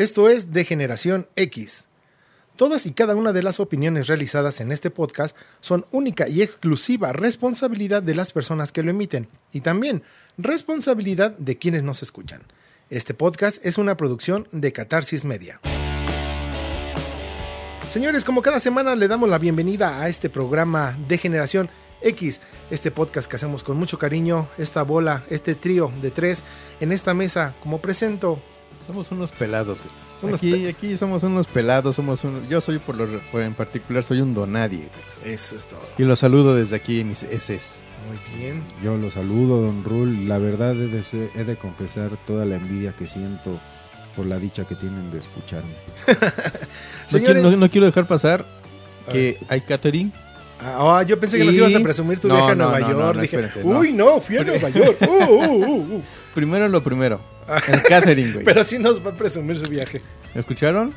Esto es De Generación X. Todas y cada una de las opiniones realizadas en este podcast son única y exclusiva responsabilidad de las personas que lo emiten y también responsabilidad de quienes nos escuchan. Este podcast es una producción de Catarsis Media. Señores, como cada semana le damos la bienvenida a este programa de Generación X, este podcast que hacemos con mucho cariño, esta bola, este trío de tres en esta mesa, como presento. Somos unos pelados, güey. Unos aquí, pe- aquí somos unos pelados, somos un- yo soy por lo por en particular soy un donadie. güey. Eso es todo. Y los saludo desde aquí mis SS. Muy bien. Yo lo saludo, don Rul. La verdad he de, ser- he de confesar toda la envidia que siento por la dicha que tienen de escucharme. No Señores. quiero, no- no quiero dejar pasar que hay catering. Ah, ah, yo pensé que nos ibas a presumir tu No, viaje a no, Nueva York. no, Dije, uy, no, fui a Nueva York. Uh, uh, uh, uh. Primero lo primero. El catering, güey. Pero sí nos va a presumir su viaje. ¿Me escucharon?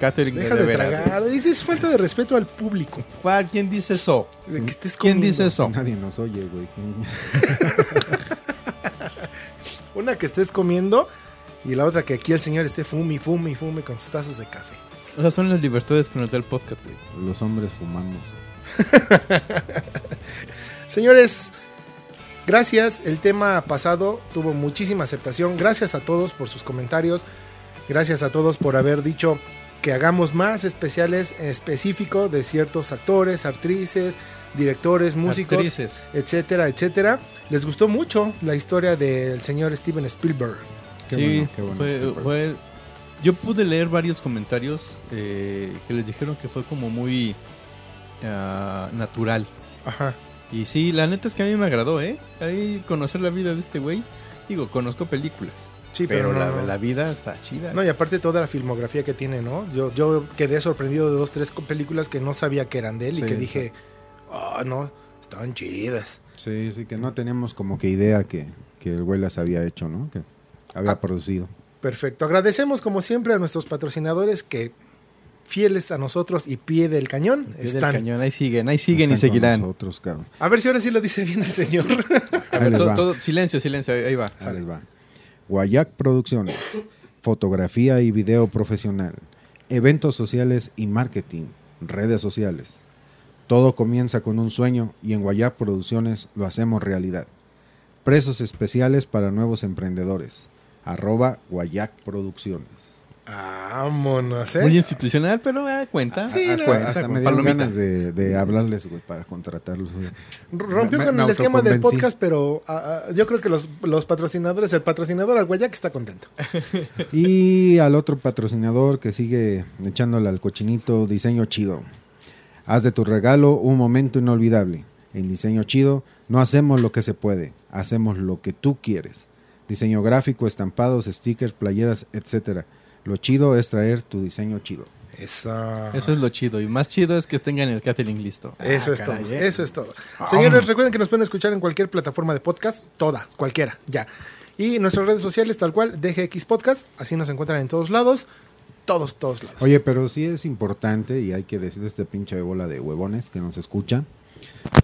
Catering Deja de, de veras, güey. tragar. Dices falta de respeto al público. ¿Cuál? ¿Quién dice eso? De que estés ¿Quién dice eso? Nadie nos oye, güey. sí. Una que estés comiendo y la otra que aquí el señor esté fume y fume y fume con sus tazas de café. O sea, son las libertades que nos da el podcast, güey. Los hombres fumamos. Señores, gracias. El tema pasado tuvo muchísima aceptación. Gracias a todos por sus comentarios. Gracias a todos por haber dicho que hagamos más especiales específicos de ciertos actores, actrices, directores, músicos, Actrices. etcétera, etcétera. Les gustó mucho la historia del señor Steven Spielberg. Qué sí, bueno, qué bueno. fue, Qué bueno. fue- yo pude leer varios comentarios eh, que les dijeron que fue como muy ah, natural. Ajá. Y sí, la neta es que a mí me agradó, ¿eh? Ahí conocer la vida de este güey. Digo, conozco películas, Sí, pero, pero, la, no, la vida está chida. No, y aparte toda la filmografía que tiene, ¿no? Yo, yo quedé sorprendido de dos, tres películas que no sabía que eran de él y que dije, ah, no, estaban chidas. Sí, sí, que no teníamos como que idea que, que el güey las había hecho, ¿no? Que había Ah. producido. Perfecto. Agradecemos como siempre a nuestros patrocinadores que fieles a nosotros y pie del cañón Pie del están. cañón, ahí siguen, ahí siguen y Están seguirán. Nosotros, claro. A ver si ahora sí lo dice bien el señor. A Ahí ver, les todo- va. todo- silencio, silencio, ahí, va. Ahí les va. Guayac Producciones. Fotografía y video profesional. Eventos sociales y marketing. Redes sociales. Todo comienza con un sueño y en Guayac Producciones lo hacemos realidad. Precios especiales para nuevos emprendedores. Arroba Guayac Producciones. Vámonos, ¿eh? Muy institucional, pero ah, cuenta. Sí, no, cuenta, Hasta con me dieron palomita. ganas de, de hablarles, güey, para contratarlos. güey. Rompió Me- con me el esquema del podcast, pero ah, ah, yo creo que los, los patrocinadores, el patrocinador al Guayac está contento. Y al otro patrocinador que sigue echándole al cochinito, Diseño Chido. Haz de tu regalo un momento inolvidable. En Diseño Chido no hacemos lo que se puede, hacemos lo que tú quieres. Diseño gráfico, estampados, stickers, playeras, etcétera. Lo chido es traer tu diseño chido. Eso. Eso es lo chido. Y más chido es que tengan el catering listo. Eso Ah, es caray, todo. ¿eh? Eso es todo. Señores, recuerden que nos pueden escuchar en cualquier plataforma de podcast, todas, cualquiera, ya. Y nuestras redes sociales, tal cual, DGX Podcast, así nos encuentran en todos lados, todos, todos lados. Oye, pero sí es importante y hay que decirle a este pinche bola de huevones que nos escuchan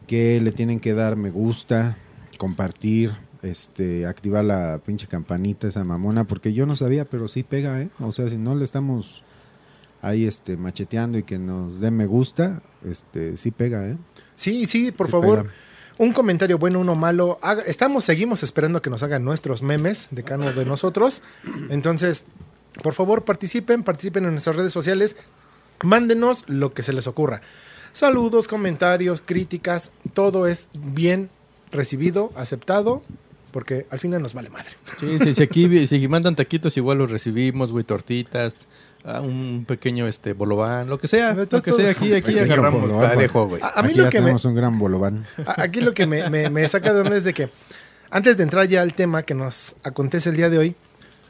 que le tienen que dar me gusta, compartir, este, activar la pinche campanita esa mamona, porque yo no sabía, pero sí pega, ¿eh? O sea, si no le estamos ahí este macheteando y que nos dé me gusta, este, sí pega, ¿eh? Sí, sí, por Sí favor. pega. Un comentario bueno, uno malo. Haga- estamos, seguimos esperando que nos hagan nuestros memes de cada uno de nosotros. Entonces, por favor, participen, participen en nuestras redes sociales. Mándenos lo que se les ocurra. Saludos, comentarios, críticas, todo es bien recibido, aceptado, porque al final nos vale madre. Sí, sí, si aquí si mandan taquitos, igual los recibimos, güey, tortitas, ah, un pequeño este bolobán, lo que sea, todo, lo que sea, aquí, aquí agarramos bolobán, parejo, güey. A, a mí Aquí lo ya que me, tenemos un gran bolobán. A- Aquí lo que me, me- me saca de onda es de que, antes de entrar ya al tema que nos acontece el día de hoy,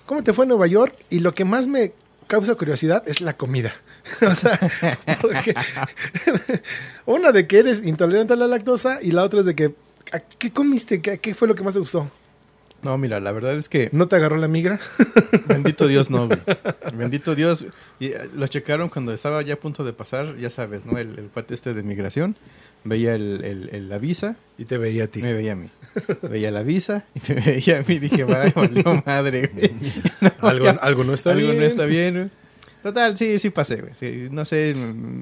¿cómo te fue en Nueva York? Y lo que más me causa curiosidad es la comida. o sea, porque una de que eres intolerante a la lactosa y la otra es de que, ¿a ¿qué comiste? ¿Qué, qué fue lo que más te gustó? No, mira, la verdad es que ¿No te agarró la migra? bendito Dios no, güey. Bendito Dios. Y, eh, lo checaron cuando estaba ya a punto de pasar, ya sabes, ¿no? El, el cuate este de migración. Veía el, el- el- la visa Y te veía a ti. me veía a mí. veía la visa y me veía a mí dije, vaya, valió madre, güey. algo, ya, algo no está algo bien. no está bien, güey. Total, sí, sí pasé, güey. Sí, no sé,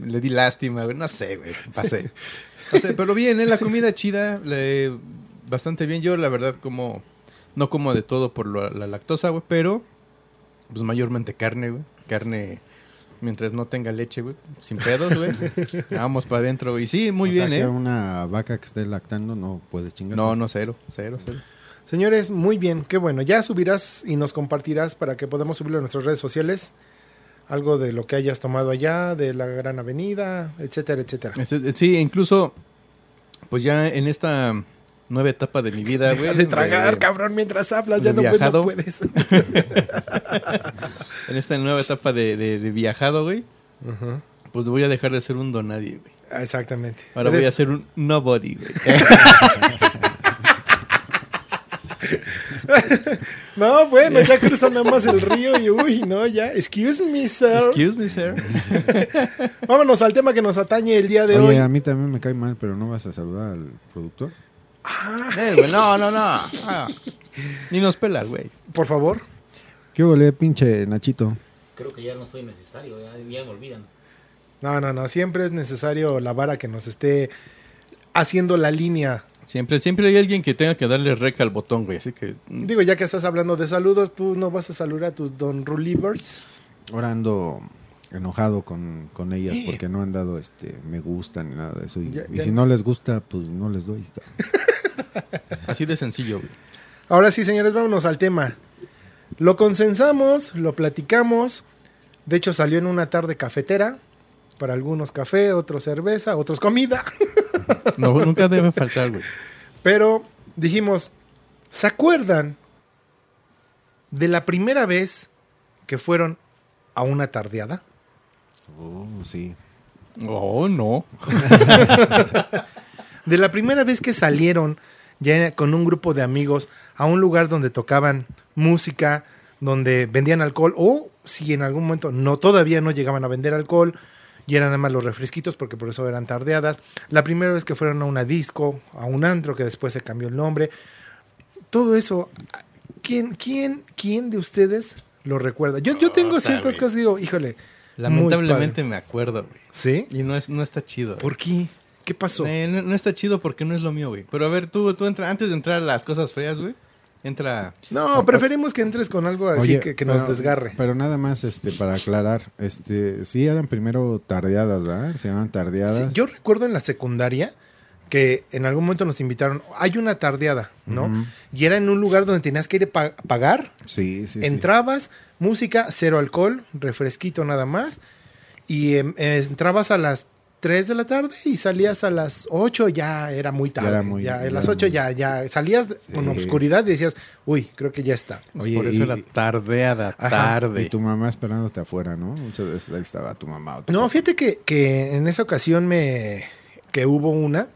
le di lástima, güey. No sé, güey. Pasé. Pero bien, ¿eh? La comida chida, le- bastante bien. Yo, la verdad, como... No como de todo por lo- la lactosa, güey, pero... Pues mayormente carne, güey. Carne... Mientras no tenga leche, güey. Sin pedos, güey. Vamos para adentro. Y sí, muy O bien, sea, que ¿eh? una vaca que esté lactando no puede chingar. No, no, cero. Cero, cero. Señores, muy bien, qué bueno. Ya subirás y nos compartirás para que podamos subirlo a nuestras redes sociales. Algo de lo que hayas tomado allá, de la Gran Avenida, etcétera, etcétera. Este, sí, incluso... Pues ya en esta nueva etapa de mi vida, güey. De tragar, de- cabrón, mientras hablas, ya no, puedes, no viajado. puedes. En esta nueva etapa de, de- de viajado, güey. Pues voy a dejar de ser un donadie, güey. Ah, Exactamente. Ahora voy a ser un nobody, güey. No, bueno, ya cruzan nada más el río y uy, no, ya. Excuse me, sir. Excuse me, sir. Vámonos al tema que nos atañe el día de Oye, hoy. a mí también me cae mal, pero no vas a saludar al productor. Eh, güey, no, no, no. Ah. Ni nos pela, güey. Por favor. ¿Qué ole, pinche Nachito? Creo que ya no soy necesario, ya, ya me olvidan. No, no, no. Siempre es necesario la vara que nos esté haciendo la línea. Siempre, siempre hay alguien que tenga que darle rec al botón, güey. Así que. mm, Digo, ya que estás hablando de saludos, tú no vas a saludar a tus Don Rulivers. Ahora ando enojado con, con ellas porque no han dado este me gusta ni nada de eso. Y, Ya- y ya- si no les gusta, pues no les doy. Así de sencillo, güey. Ahora sí, señores, vámonos al tema. Lo consensamos, lo platicamos. De hecho, salió en una tarde cafetera. Para algunos café, otros cerveza, otros comida. No, nunca debe faltar, güey. Pero dijimos, ¿se acuerdan de la primera vez que fueron a una tardeada? Oh, sí. Oh, no. De la primera vez que salieron ya con un grupo de amigos a un lugar donde tocaban música, donde vendían alcohol, o si en algún momento no todavía no llegaban a vender alcohol y eran nada más los refresquitos porque por eso eran tardeadas. La primera vez que fueron a una disco, a un antro que después se cambió el nombre. Todo eso, ¿quién, quién, quién de ustedes lo recuerda? Yo, yo tengo ciertas cosas que digo, híjole. Lamentablemente me acuerdo, güey. ¿Sí? Y no, es, no está chido. güey. ¿Por qué? ¿Qué pasó? Eh, no, no está chido porque no es lo mío, güey. Pero a ver, tú, tú entra, antes de entrar a las cosas feas, güey. Entra. No, preferimos que entres con algo así Oye, que, que nos pero- desgarre. Pero nada más este para aclarar, este sí eran primero tardeadas, ¿verdad? Se llaman tardeadas. Sí, yo recuerdo en la secundaria que en algún momento nos invitaron, hay una tardeada, ¿no? Y era en un lugar donde tenías que ir a pa- pagar, Sí, sí, sí. entrabas, música, cero alcohol, refresquito nada más, y em, eh, entrabas a las 3 de la tarde y salías a las 8, ya era muy tarde. Ya, era muy- a las era 8 muy- ya, ya salías con obscuridad y decías, uy, creo que ya está. Oye, por eso y- era tardeada, Ajá. tarde. Y tu mamá esperándote afuera, ¿no? Muchas veces ahí estaba tu mamá. o tu No, papá. fíjate que, que en esa ocasión me que hubo una.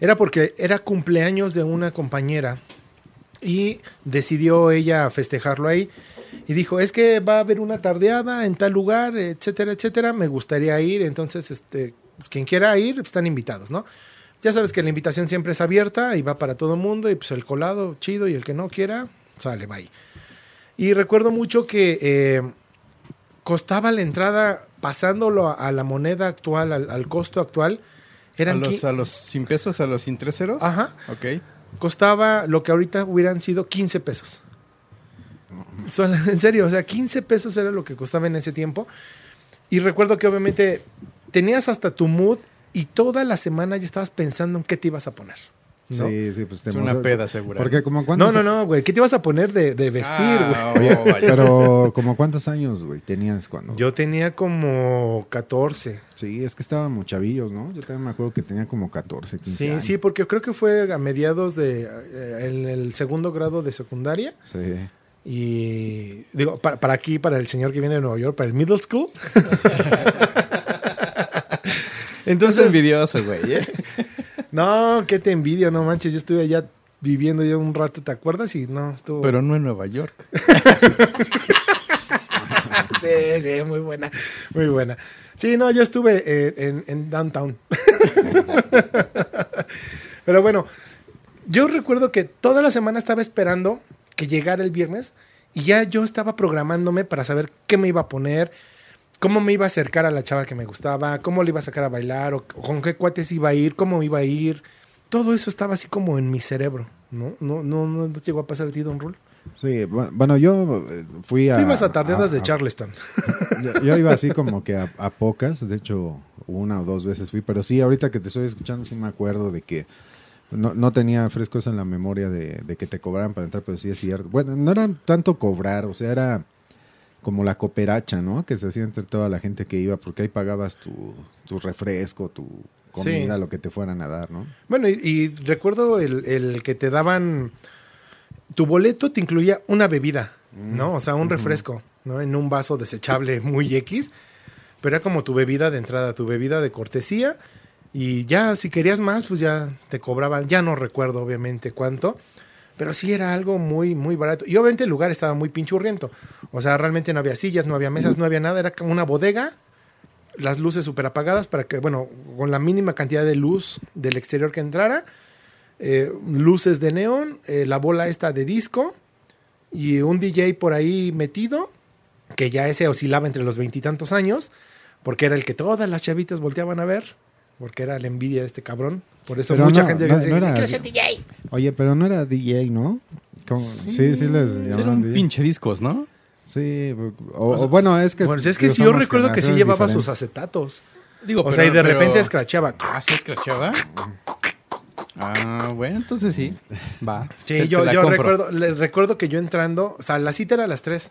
Era porque era cumpleaños de una compañera y decidió ella festejarlo ahí. Y dijo, es que va a haber una tardeada en tal lugar, etcétera, etcétera. Me gustaría ir. Entonces, este, quien quiera ir, pues, están invitados, ¿no? Ya sabes que la invitación siempre es abierta y va para todo el mundo. Y pues el colado, chido. Y el que no quiera, sale, bye. Y recuerdo mucho que eh, costaba la entrada pasándolo a, a la moneda actual, al, al costo actual. ¿A Eran los, qui- a los sin pesos, a los sin tres ceros? Ajá. Ok. costaba lo que ahorita hubieran sido 15 pesos. Son- En serio, o sea, 15 pesos era lo que costaba en ese tiempo. Y recuerdo que obviamente tenías hasta tu mood y toda la semana ya estabas pensando en qué te ibas a poner. ¿no? Sí, sí, pues te Es una peda, segura. Porque como No, cuántos no, no, güey. ¿Qué te ibas a poner de, de vestir, güey? Ah, oh, vaya. pero como cuántos años, güey, tenías cuando Yo tenía como 14. Sí, es que estábamos chavillos, ¿no? Yo también me acuerdo que tenía como 14, 15 Sí, años. sí, porque creo que fue a mediados de eh, en el segundo grado de secundaria. Sí. Y digo, para, para aquí, para el señor que viene de Nueva York, para el middle school. Es Entonces, envidioso, güey. ¿eh? no, que te envidio, no manches. Yo estuve allá viviendo ya un rato, ¿te acuerdas? Y no, estuvo. Pero no en Nueva York. sí, sí, muy buena, muy buena. Sí, no, yo estuve eh, en, en downtown. Pero bueno, yo recuerdo que toda la semana estaba esperando que llegara el viernes y ya yo estaba programándome para saber qué me iba a poner, cómo me iba a acercar a la chava que me gustaba, cómo le iba a sacar a bailar, o, con qué cuates iba a ir, cómo iba a ir. Todo eso estaba así como en mi cerebro, ¿no? ¿No, no, no, no llegó a pasar a ti, Don Rule? Sí, bu- bueno, yo eh, fui a... Tú ibas a tardeadas de Charleston. Yo, yo iba así como que a, a pocas, de hecho una o dos veces fui, pero sí, ahorita que te estoy escuchando sí me acuerdo de que no, no tenía fresco eso en la memoria de, de que te cobraran para entrar, pero sí es cierto. Bueno, no era tanto cobrar, o sea, era como la cooperacha, ¿no? Que se hacía entre toda la gente que iba, porque ahí pagabas tu, tu refresco, tu comida, Sí. lo que te fueran a dar, ¿no? Bueno, y, y recuerdo el, el que te daban. Tu boleto te incluía una bebida, ¿no? O sea, un refresco, ¿no? En un vaso desechable muy X. Pero era como tu bebida de entrada, tu bebida de cortesía. Y ya, si querías más, pues ya te cobraban. Ya no recuerdo, obviamente, cuánto. Pero sí era algo muy, muy barato. Y obviamente el lugar estaba muy pinchurriento. O sea, realmente no había sillas, no había mesas, no había nada. Era una bodega las luces súper apagadas para que, bueno, con la mínima cantidad de luz del exterior que entrara, eh, luces de neón, eh, la bola esta de disco y un DJ por ahí metido, que ya ese oscilaba entre los veintitantos años, porque era el que todas las chavitas volteaban a ver, porque era la envidia de este cabrón. Por eso Pero mucha no, gente no- decía, no era- "Quiero ser DJ". Oye, pero no era DJ, ¿no? Como- sí, sí, les Era llamaban un DJ. pinche discos, ¿no? Sí, o, o bueno, es que... Bueno, es que sí, yo recuerdo que sí llevaba sus acetatos. Digo, O sea, y de pero- repente escrachaba. Ah, ¿sí escrachaba? Ah, bueno, entonces sí. Va. Sí, yo, yo compro. recuerdo, le- recuerdo que yo entrando, o sea, la cita era a las 3.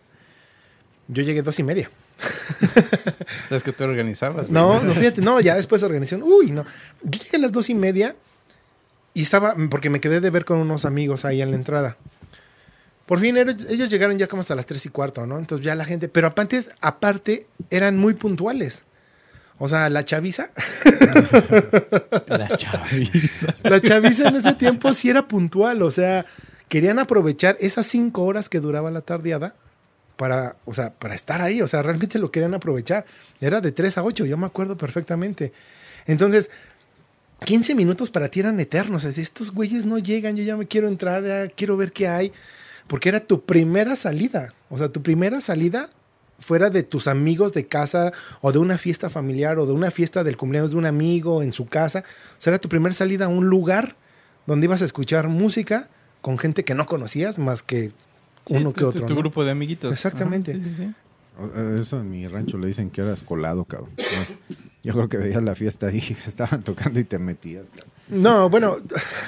Yo llegué dos y media. Es que tú organizabas. güey. No, no, fíjate, no, ya después de organización. Uy, no. Yo llegué a las dos y media y estaba, porque me quedé de ver con unos amigos ahí en la entrada. Por fin ellos, ellos llegaron ya como hasta las tres y cuarto, ¿no? Entonces ya la gente, pero aparte, aparte eran muy puntuales. O sea, la chaviza, La chaviza. la chaviza en ese tiempo sí era puntual, o sea, querían aprovechar esas cinco horas que duraba la tardeada para, o sea, para estar ahí, o sea, realmente lo querían aprovechar. Era de 3 a 8, yo me acuerdo perfectamente. Entonces, 15 minutos para ti eran eternos. Estos güeyes no llegan, yo ya me quiero entrar, ya quiero ver qué hay. Porque era tu primera salida. O sea, tu primera salida fuera de tus amigos de casa o de una fiesta familiar o de una fiesta del cumpleaños de un amigo en su casa. O sea, era tu primera salida a un lugar donde ibas a escuchar música con gente que no conocías más que uno que tu- otro. Tu ¿no? grupo de amiguitos. Exactamente. Ajá, sí, sí, sí. O- eh, Eso en mi rancho le dicen que eras colado, cabrón. Yo creo que veías la fiesta ahí, estaban tocando y te metías. cabrón. No, bueno,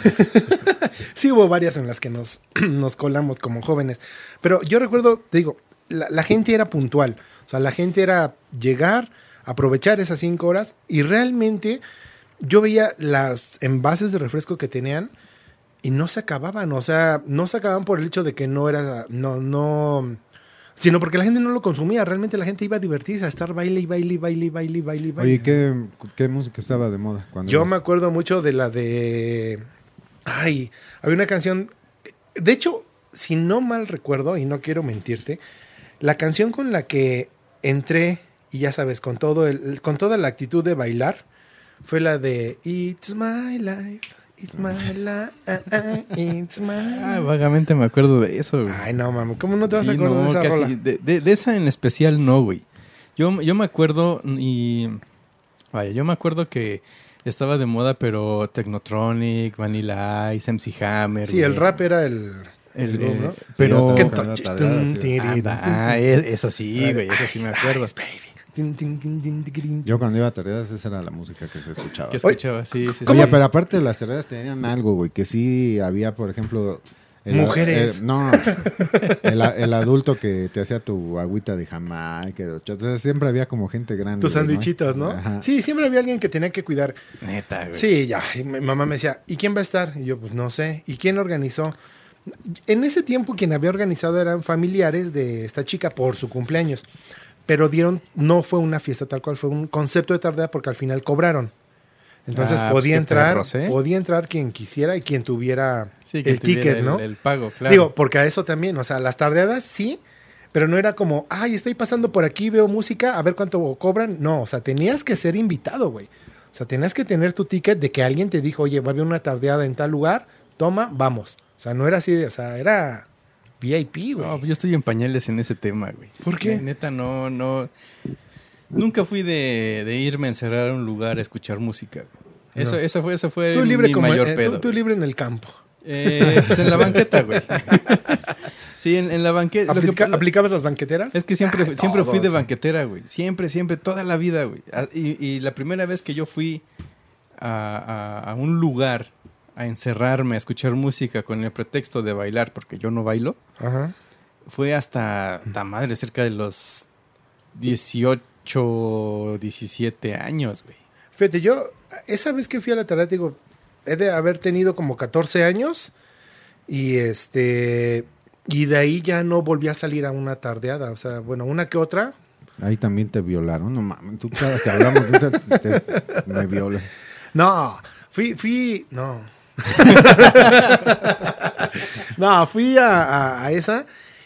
sí hubo varias en las que nos, nos colamos como jóvenes, pero yo recuerdo, te digo, la, la gente era puntual, o sea, la gente era llegar, aprovechar esas cinco horas y realmente yo veía las envases de refresco que tenían y no se acababan, o sea, no se acababan por el hecho de que no era, no, no, sino porque la gente no lo consumía, realmente la gente iba a divertirse, a estar baile y baile y baile y baile y baile y baile. Oye, ¿qué, ¿qué música estaba de moda? Cuando Yo me acuerdo mucho de la de. Ay, había una canción. De hecho, si no mal recuerdo, y no quiero mentirte, la canción con la que entré, y ya sabes, con todo el, con toda la actitud de bailar, fue la de It's my life, it's my life, it's my vagamente me acuerdo de eso, güey. Ay, no, mami, ¿cómo no te vas a acordar no, de esa casi. rola? De, de- de esa en especial no, güey. Yo, yo me acuerdo y... Vaya, yo me acuerdo que estaba de moda, pero Technotronic, Vanilla Ice, MC Hammer. Sí, el rap era el. El, el ¿no? pero... Sí, Ah, eso sí, güey, eso sí me acuerdo. ice, Yo cuando iba a tareas, esa era la música que se escuchaba. Que escuchaba, sí, sí, sí. Oye, pero aparte las tareas tenían algo, güey, que sí había, por ejemplo... Mujeres. eh, no, el, el adulto que te hacía tu agüita de Jamaica, sea, siempre había como gente grande. Tus sandwichitos, ¿no? Sí, siempre había alguien que tenía que cuidar. Neta, güey. Sí, ya. y mi mamá me decía, ¿y quién va a estar? Y yo, pues no sé. ¿Y quién organizó? En ese tiempo quien había organizado eran familiares de esta chica por su cumpleaños. Pero dieron, no fue una fiesta tal cual, fue un concepto de tardea porque al final cobraron. Entonces Ah, pues podía entrar, perros, ¿eh? podía entrar quien quisiera y quien tuviera Sí, el tuviera ticket, el- ¿no? El, pago, claro. Digo, porque a eso también, o sea, las tardeadas sí, pero no era como, ay, estoy pasando por aquí, veo música, a ver cuánto cobran. No, o sea, tenías que ser invitado, güey. O sea, tenías que tener tu ticket de que alguien te dijo, oye, va a haber una tardeada en tal lugar, toma, vamos. O sea, no era así, de, o sea, era VIP, güey. No, pues yo estoy en pañales en ese tema, güey. ¿Por qué? Neta, no, no. Nunca fui de, de irme a encerrar a un lugar a escuchar música. güey. Eso, No. eso fue, eso fue tú libre mi como mayor eh, tú- pedo. tú, libre en el campo. Eh, pues en la banqueta, güey. sí, en, en la banqueta. Aplica- ¿Aplicabas las banqueteras? Es que siempre, siempre fui de banquetera, güey. Siempre, siempre, toda la vida, güey. Y, y la primera vez que yo fui a, a- a un lugar a encerrarme, a escuchar música con el pretexto de bailar, porque yo no bailo, Ajá. fue hasta, ta madre, cerca de los 18, 17 años, güey. Fíjate, yo esa vez que fui a la tarde, digo, he de haber tenido como 14 años y este y de ahí ya no volví a salir a una tardeada, o sea, bueno, una que otra. Ahí también te violaron. No mames, tú cada que hablamos de te, te- me violan. No, fui fui no. no, fui a, a- a esa.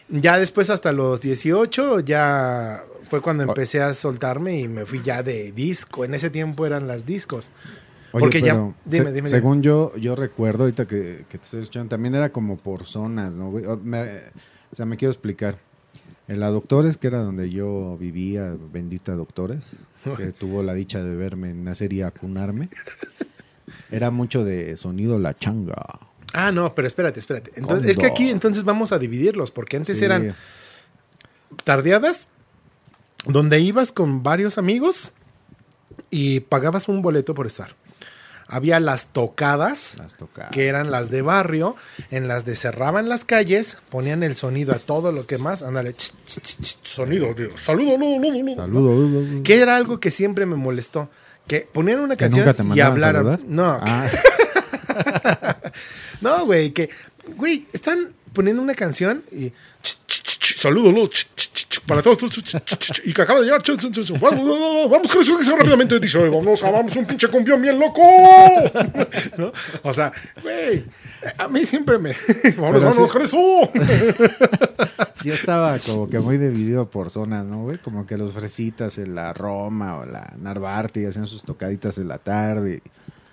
Ya después hasta los 18 ya fue cuando empecé a soltarme y me fui ya de disco. En ese tiempo eran las discos. Oye, Porque ya- dime, se- dime, dime. Según yo, yo recuerdo ahorita que, que te estoy escuchando, también era como por zonas, ¿no? me- o sea, me quiero explicar. En la Doctores, que era donde yo vivía, bendita Doctores, que tuvo la dicha de verme nacer y acunarme, era mucho de sonido la changa. Ah, no, pero espérate, espérate. Entonces, es que aquí entonces vamos a dividirlos, porque antes Sí. eran tardeadas donde ibas con varios amigos y pagabas un boleto por estar. Había las tocadas, Las tocadas. que eran las de barrio, en las de cerraban las calles, ponían el sonido a todo lo que más, ándale, ch, ch, ch, sonido, saludo, ludo, ludo, ludo. Saludos. que era algo que siempre me molestó, que ponían una Que canción nunca te y hablaran. No, Ah, no, güey, que, güey, están poniendo una canción y ch, ch, ch, saludo, ludo, ch, ch, ch, ch, para todos, y que acaba de llegar, vamos, vamos, vamos con eso, rápidamente, dice, vamos, vamos, un pinche cumbión bien loco, ¿no? O sea, güey, a mí siempre me, vamos, vamos sí- con eso, sí estaba como que muy dividido por zonas, ¿no, güey? Como que los fresitas en la Roma o la Narvarte y hacían sus tocaditas en la tarde.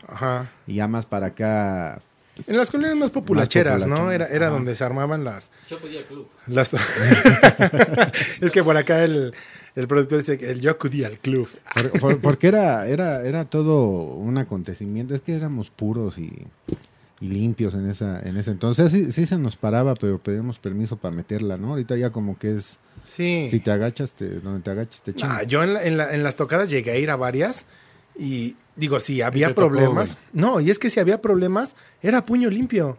ajá, Y ya más para acá, en las colonias más populacheras, ¿no? Era, era donde se armaban las, Yo pedí al club. Las- es que por acá el, el productor dice que el yo acudí al club. Por- por- porque era, era, era todo un acontecimiento. Es que éramos puros y, y limpios en esa, en ese entonces. Sí, sí se nos paraba, pero pedíamos permiso para meterla, ¿no? Ahorita ya como que es, Sí. si te agachas, te, donde te agachas te chingas. yo en, la- en la- en las tocadas llegué a ir a varias y digo, si había tocó, problemas. no, y es que si había problemas, era puño limpio.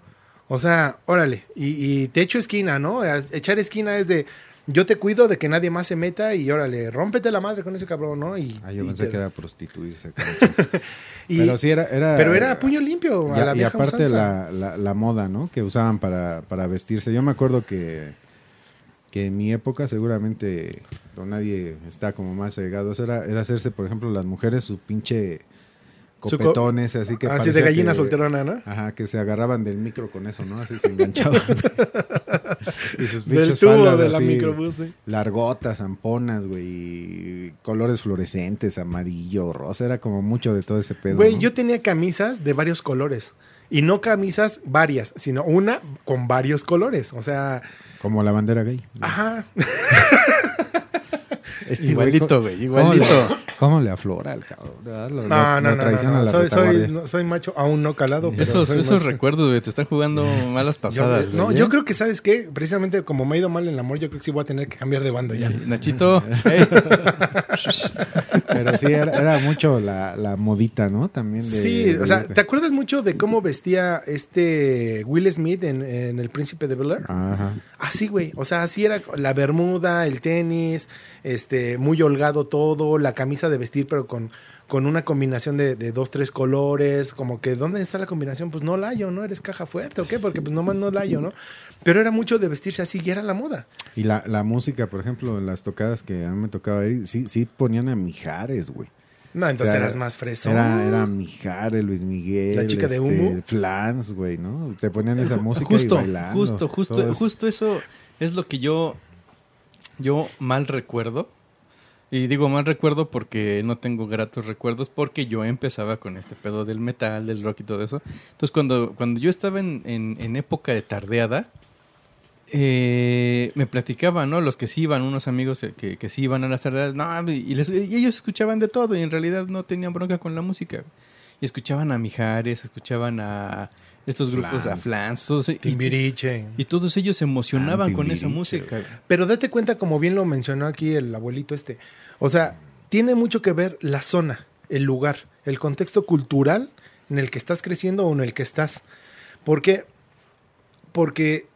O sea, órale, y, y te echo esquina, ¿no? Echar esquina es de yo te cuido de que nadie más se meta y órale, rómpete la madre con ese cabrón, ¿no? Y, Ah, yo y pensé te- que era prostituirse. y- pero sí era, era... pero era puño limpio, Y, a la y vieja aparte la, la, la moda, ¿no? Que usaban para, para vestirse. Yo me acuerdo que, que en mi época seguramente no nadie está como más cegado. Eso era, era hacerse, por ejemplo, las mujeres su pinche copetones, así que Así de gallina que- solterona, ¿no? Ajá, que se agarraban del micro con eso, ¿no? Así se enganchaban. y sus Del pinches tubo faldas de la así, microbús. largotas, zamponas, güey, colores fluorescentes, amarillo, rosa, era como mucho de todo ese pedo. Güey, ¿no? yo tenía camisas de varios colores. Y no camisas varias, sino una con varios colores. O sea, Como la bandera gay. ajá. Este Igualito, güey, güey, ¿cómo le- igualito. ¿Cómo le aflora al cabrón? No, lo- no, no, no, no. Soy, soy, soy macho aún no calado. pero Esos, soy esos macho. recuerdos, güey, te están jugando malas pasadas, güey. no, ¿eh? yo creo que, ¿sabes qué? Precisamente como me ha ido mal en el amor, yo creo que sí voy a tener que cambiar de banda ya. Sí, Nachito, Pero sí, era, era mucho la, la modita, ¿no? También de... Sí, de- o sea, ¿te acuerdas mucho de cómo vestía este Will Smith en, en El Príncipe de Bel Air? Ajá. Así, güey. O sea, así era la bermuda, el tenis, este, muy holgado todo, la camisa de vestir, pero con, con una combinación de, de dos, tres colores. Como que, ¿dónde está la combinación? Pues no la hallo, ¿no? Eres caja fuerte, ¿o qué? Porque pues nomás no la hallo, ¿no? Pero era mucho de vestirse así y era la moda. Y la, la música, por ejemplo, las tocadas que a mí me tocaba ir, sí, sí ponían a Mijares, güey. No, entonces O sea, eras más fresón. Era, era Mijares, Luis Miguel. La chica de este, humo. Flans, güey, ¿no? Te ponían esa música justo, y bailando. justo, justo, justo eso es lo que yo, yo mal recuerdo. Y digo mal recuerdo porque no tengo gratos recuerdos porque yo empezaba con este pedo del metal, del rock y todo eso. Entonces cuando, cuando yo estaba en, en- época de tardeada, eh, me platicaban, ¿no? Los que sí iban, unos amigos que, que sí iban a las tardeadas, no, y, y ellos escuchaban de todo y en realidad no tenían bronca con la música. Y escuchaban a Mijares, escuchaban a estos grupos, a Flans. Todos, y, Timbiriche. y todos ellos se emocionaban con esa música. Pero date cuenta, como bien lo mencionó aquí el abuelito este, o sea, tiene mucho que ver la zona, el lugar, el contexto cultural en el que estás creciendo o en el que estás. ¿Por qué? Porque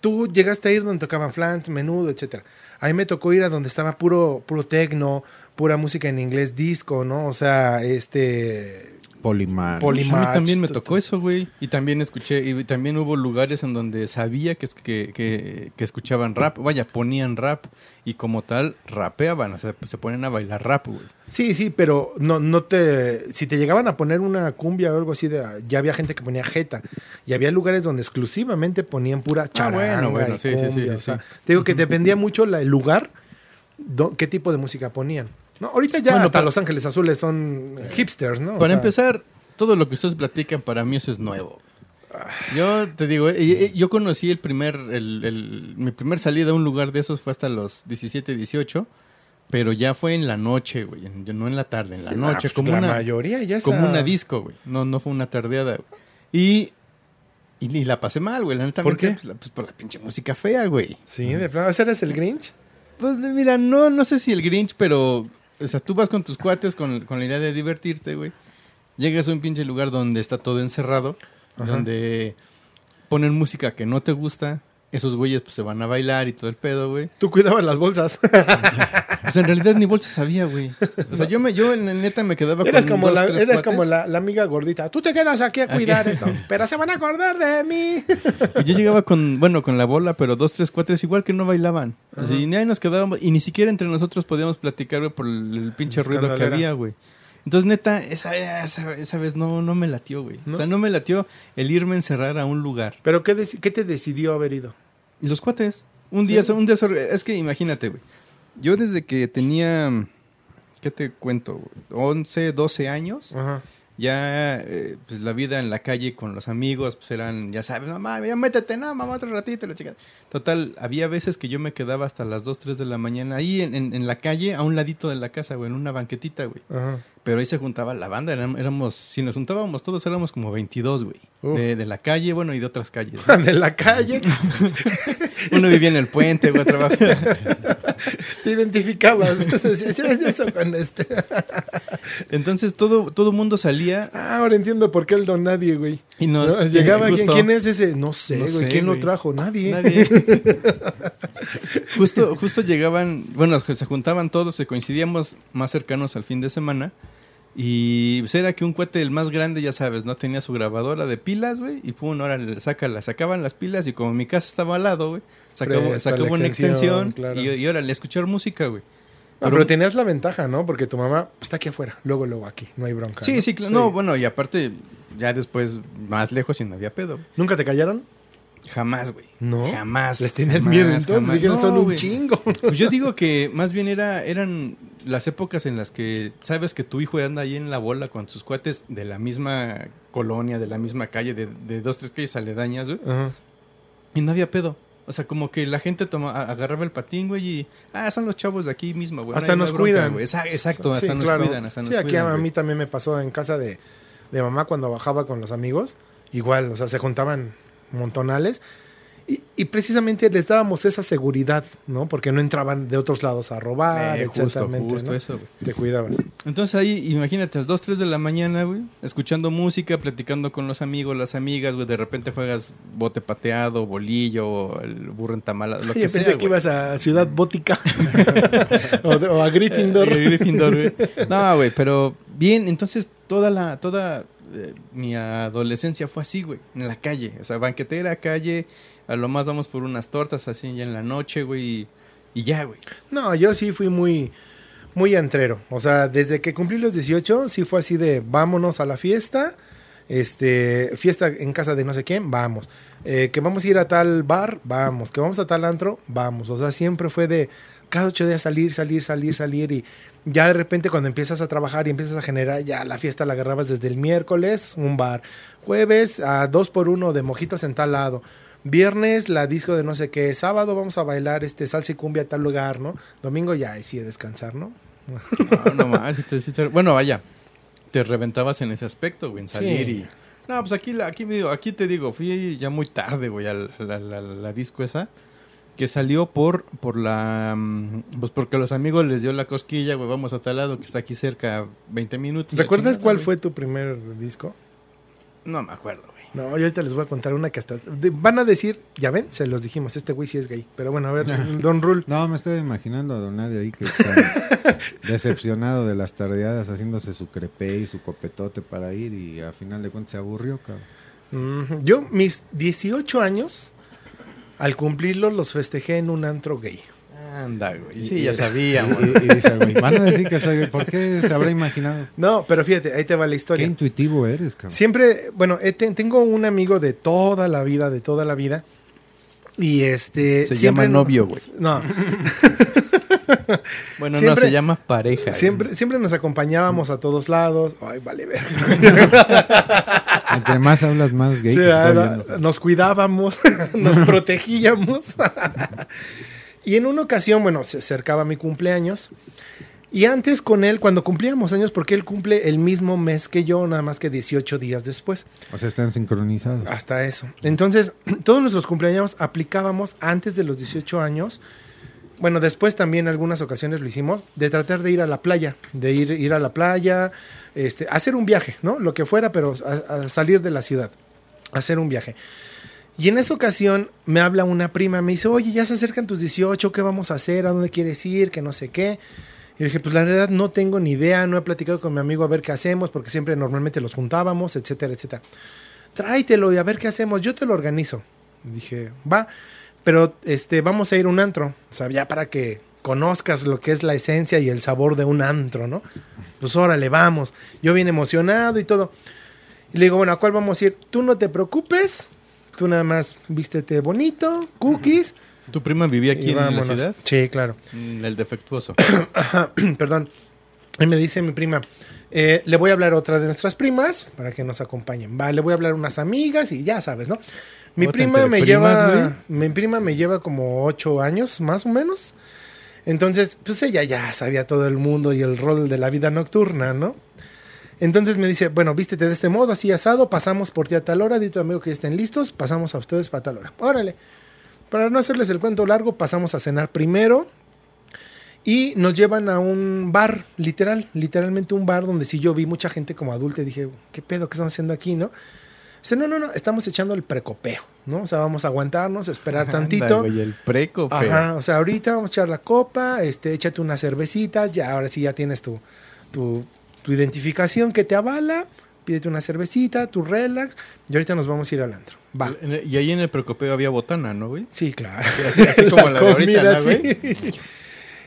tú llegaste a ir donde tocaban flans, menudo, etcétera. A mí me tocó ir a donde estaba puro, puro tecno, pura música en inglés, disco, ¿no? O sea, este... Polimar. Poli- Pues a mí Polymatch, también me to- tocó eso, güey. Y también escuché, y también hubo lugares en donde sabía que, es- que, que, que escuchaban rap. Vaya, ponían rap. Y como tal, rapeaban. O sea, pues, se ponen a bailar rap, güey. Sí, sí, pero no, no te. Si te llegaban a poner una cumbia o algo así, de, ya había gente que ponía jeta. Y había lugares donde exclusivamente ponían pura charanga Ah, bueno, bueno, y sí, sí, sí, cumbia, sí, o sea, sí. Te digo que dependía mucho la- el lugar, do- qué tipo de música ponían. No, ahorita ya Bueno, hasta para- Los Ángeles Azules son hipsters, ¿no? O Para sea, empezar, todo lo que ustedes platican, para mí eso es nuevo. Yo te digo, eh, eh, yo conocí el primer, el, el- mi primer salida a un lugar de esos fue hasta los 17, 18, pero ya fue en la noche, güey, no en la tarde, en la ah, noche, pues, como la una, mayoría ya como una disco, güey. No, no fue una tardeada, güey. Y, y, y la pasé mal, güey. La neta, ¿Por qué? Pues, la- pues por la pinche música fea, güey. Sí, de plano. ¿Ese eres el Grinch? Pues mira, no, no sé si el Grinch, pero. O sea, tú vas con tus cuates con, con la idea de divertirte, güey. Llegas a un pinche lugar donde está todo encerrado, Ajá. donde ponen música que no te gusta. Esos güeyes pues, se van a bailar y todo el pedo, güey. Tú cuidabas las bolsas. Pues en realidad ni bolsa sabía, güey. O sea, yo, me, yo en la neta me quedaba Eres con como, dos, la, tres eres cuates. como la, la amiga gordita. Tú te quedas aquí a Aquí. cuidar esto. Pero se van a acordar de mí. Y yo llegaba con, bueno, con la bola, pero dos, tres, cuatro, es igual que no bailaban. Así, ni ahí nos quedábamos, y ni siquiera entre nosotros podíamos platicar, güey, por el, el pinche ruido que había, güey. Entonces, neta, esa, esa, esa vez no, no me latió, güey. ¿No? O sea, no me latió el irme a encerrar a un lugar. ¿Pero qué, qué te decidió haber ido? Los cuates, un día, Sí. un día, es que imagínate, güey. Yo desde que tenía, ¿qué te cuento? güey? 11, 12 años, Ajá. ya eh, pues la vida en la calle con los amigos pues eran ya sabes mamá ya métete no mamá otro ratito la chica total había veces que yo me quedaba hasta las 2, 3 de la mañana ahí en, en- en la calle a un ladito de la casa güey en una banquetita güey Ajá. Pero ahí se juntaba la banda éramos si nos juntábamos todos éramos como 22 güey de, de la calle bueno y de otras calles ¿no? De la calle. uno vivía en el puente güey trabajaba Te identificabas. Eso con este. entonces todo todo mundo salía Ah, ahora entiendo por qué el don nadie, güey. y no, No, Llegaba, ¿quién, quién es ese? No sé, No güey. ¿Quién lo trajo? Nadie. Nadie. justo, justo llegaban, bueno, se juntaban todos, se coincidíamos más cercanos al fin de semana. Y pues era que un cuate, el más grande, ya sabes, ¿no? Tenía su grabadora de pilas, güey, y pum, ahora le sácala, sacaban las pilas y como mi casa estaba al lado, güey, sacaba, una extensión, extensión claro. y, y órale, a escuchar música, güey. No, pero tenías la ventaja, ¿no? Porque tu mamá está aquí afuera. Luego, luego aquí. No hay bronca. Sí, ¿no? sí, claro. No, bueno, y aparte, ya después, más lejos y no había pedo. ¿Nunca te callaron? Jamás, güey. No. Jamás. Les tenían miedo entonces. Dijeron, No, son un güey. chingo. Pues yo digo que más bien era, eran las épocas en las que sabes que tu hijo anda ahí en la bola con sus cuates de la misma colonia, de la misma calle, de, de dos, tres calles aledañas, güey. Ajá. Y no había pedo. O sea, como que la gente toma, agarraba el patín, güey, y... Ah, son los chavos de aquí mismo, güey. Hasta no nos bronca, cuidan. güey. Exacto, hasta Sí, nos claro. cuidan, hasta nos Sí, aquí cuidan, a güey. mí también me pasó en casa de, de mamá cuando bajaba con los amigos. Igual, o sea, se juntaban montonales. Y, y precisamente les dábamos esa seguridad, ¿no? Porque no entraban de otros lados a robar, Eh, justo, exactamente, justo ¿no? eso, güey. Te cuidabas. Entonces ahí, imagínate, a las 2, 3 de la mañana, güey, escuchando música, platicando con los amigos, las amigas, güey, de repente juegas bote pateado, bolillo, el burro entamalado, lo Yo que pensé sea, que güey. ibas a Ciudad Bótica o, a Gryffindor. Eh, Gryffindor, güey. No, güey, pero bien, entonces toda la, toda eh, mi adolescencia fue así, güey, en la calle, o sea, banquetera, calle, a lo más vamos por unas tortas así ya en la noche, güey, y, ya, güey. No, yo sí fui muy, muy entrero. O sea, desde que cumplí los 18, sí fue así de vámonos a la fiesta. Este, fiesta en casa de no sé quién, vamos. Eh, que vamos a ir a tal bar, vamos. Que vamos a tal antro, vamos. O sea, siempre fue de cada ocho días salir, salir, salir, salir y ya de repente cuando empiezas a trabajar y empiezas a generar, ya la fiesta la agarrabas desde el miércoles, un bar, jueves a dos por uno de mojitos en tal lado, viernes la disco de no sé qué, sábado vamos a bailar este salsa y cumbia a tal lugar, ¿no? Domingo ya ahí sí a descansar, ¿no? No, no más, te- te- bueno, vaya, te reventabas en ese aspecto, güey, en salir Sí. y... No, pues aquí, aquí, me digo, aquí te digo, fui ya muy tarde, güey, a la, la- la- la disco esa, que salió por, por la... mm, Pues porque a los amigos les dio la cosquilla, güey, vamos a tal lado que está aquí cerca, 20 minutos. ¿Recuerdas chingada, cuál güey. fue tu primer disco? No me acuerdo, güey. No, yo ahorita les voy a contar una que hasta... de- van a decir, ya ven, se los dijimos, este güey sí es gay. Pero bueno, a ver, Don Rule. No, me estoy imaginando a Don Nadie ahí que está decepcionado de las tardeadas haciéndose su crepé y su copetote para ir y a final de cuentas se aburrió, cabrón. Mm, Yo, mis 18 años, al cumplirlos, los festejé en un antro gay. Anda, güey. Sí, y- ya sabíamos. Y, y dice güey, van a decir que soy. ¿Por qué se habrá imaginado? No, pero fíjate, ahí te va la Qué historia. intuitivo eres, cabrón. Siempre, bueno, tengo un amigo de toda la vida, de toda la vida. Y este. Se llama no- novio, güey. No, Bueno, no, se llama pareja. güey. siempre, siempre nos acompañábamos a todos lados. Ay, vale, ver. Entre más hablas, más gay. Sí, nos cuidábamos, nos protegíamos. Y en una ocasión, bueno, se acercaba mi cumpleaños. Y antes con él, cuando cumplíamos años, porque él cumple el mismo mes que yo, nada más que 18 días después. O sea, están sincronizados. Hasta eso. Entonces, todos nuestros cumpleaños aplicábamos antes de los 18 años. Bueno, después también algunas ocasiones lo hicimos, de tratar de ir a la playa, de ir, ir a la playa, este, hacer un viaje, ¿no? Lo que fuera, pero a, a salir de la ciudad, hacer un viaje. Y en esa ocasión me habla una prima, me dice, oye, ya se acercan tus 18, ¿qué vamos a hacer? ¿A dónde quieres ir? Que no sé qué. Y dije, pues la verdad no tengo ni idea, no he platicado con mi amigo a ver qué hacemos, porque siempre normalmente los juntábamos, etcétera, etcétera tráetelo y a ver qué hacemos, yo te lo organizo. Dije, va, pero este, vamos a ir a un antro, o ya para que conozcas lo que es la esencia y el sabor de un antro, ¿no? Pues órale, vamos. Yo bien emocionado y todo. Y le digo, bueno, ¿a cuál vamos a ir? Tú no te preocupes, tú nada más vístete bonito, cookies. ¿Tu prima vivía aquí en la vámonos. ciudad? Sí, claro. Mm, El defectuoso. Perdón. Y me dice mi prima, eh, le voy a hablar a otra de nuestras primas para que nos acompañen. Va, le voy a hablar a unas amigas y ya sabes, ¿no? Mi prima me primas, lleva, mi prima me lleva como ocho años, más o menos. Entonces, pues ella ya sabía todo el mundo y el rol de la vida nocturna, ¿no? Entonces me dice, bueno, vístete de este modo, así asado, pasamos por ti a tal hora, di a tu amigo que estén listos, pasamos a ustedes para tal hora. Órale. Para no hacerles el cuento largo, pasamos a cenar primero y nos llevan a un bar, literal, literalmente un bar donde sí yo vi mucha gente como adulta y dije, ¿qué pedo? ¿Qué estamos haciendo aquí, no? Dice, no, no, no, estamos echando el precopeo, ¿no? O sea, vamos a aguantarnos, esperar tantito. Güey, el preco, feo. Ajá, o sea, ahorita vamos a echar la copa, este, échate unas cervecitas, ya ahora sí ya tienes tu, tu, tu identificación que te avala, pídete una cervecita, tu relax, y ahorita nos vamos a ir al antro. Va. Y ahí en el precopeo había botana, ¿no, güey? Sí, claro. así- así como la de ahorita, ¿no, güey? sí.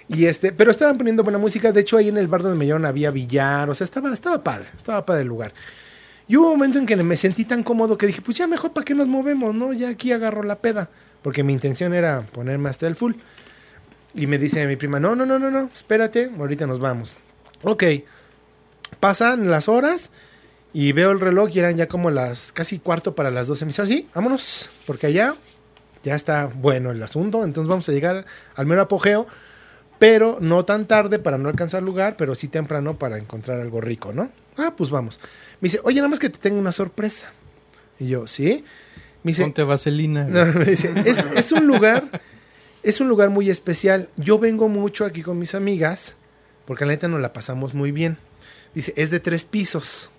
Y este, pero estaban poniendo buena música. De hecho, ahí en el bar donde me llevaron había billar. O sea, estaba, estaba padre, estaba padre el lugar. Y hubo un momento en que me sentí tan cómodo que dije, pues ya mejor para qué nos movemos, ¿no? Ya aquí agarro la peda. Porque mi intención era ponerme hasta el full. Y me dice mi prima, no, no, no, no, no, espérate, ahorita nos vamos. Ok. Pasan las horas y veo el reloj y eran ya como las casi cuarto para las 12. Me dice, sí, vámonos, porque allá ya está bueno el asunto. Entonces vamos a llegar al mero apogeo, pero no tan tarde para no alcanzar lugar, pero sí temprano para encontrar algo rico, ¿no? Ah, pues vamos. Me dice, oye, nada más que te tengo una sorpresa. Y yo, ¿sí? Me dice, Ponte vaselina. no, me dice, es, es un lugar, es un lugar muy especial. Yo vengo mucho aquí con mis amigas, porque la neta nos la pasamos muy bien. Dice, es de tres pisos.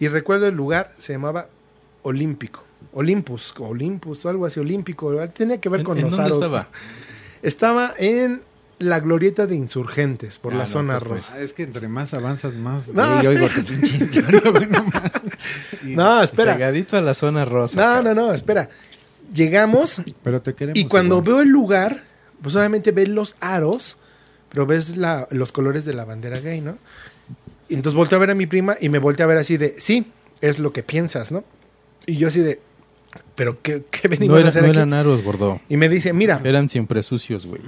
Y recuerdo el lugar, se llamaba Olímpico. Olympus, Olympus o algo así, Olímpico. Tenía que ver ¿En- con en los dónde aros. estaba? Estaba en la glorieta de insurgentes, por Ah, la no, zona pues, rosa. Ah, es que entre más avanzas, más No, gay oigo no mames. Y- No, espera. Pegadito a la zona rosa. No, no, no, espera. Llegamos Pero te queremos. y cuando igual. veo el lugar, pues obviamente ves los aros, pero ves la- los colores de la bandera gay, ¿no? Y entonces volteo a ver a mi prima y me volteo a ver así de, sí, es lo que piensas, ¿no? Y yo así de, ¿pero qué, qué No, venimos a hacer no aquí? eran aros, gordo. Y me dice, mira, Eran siempre sucios, güey.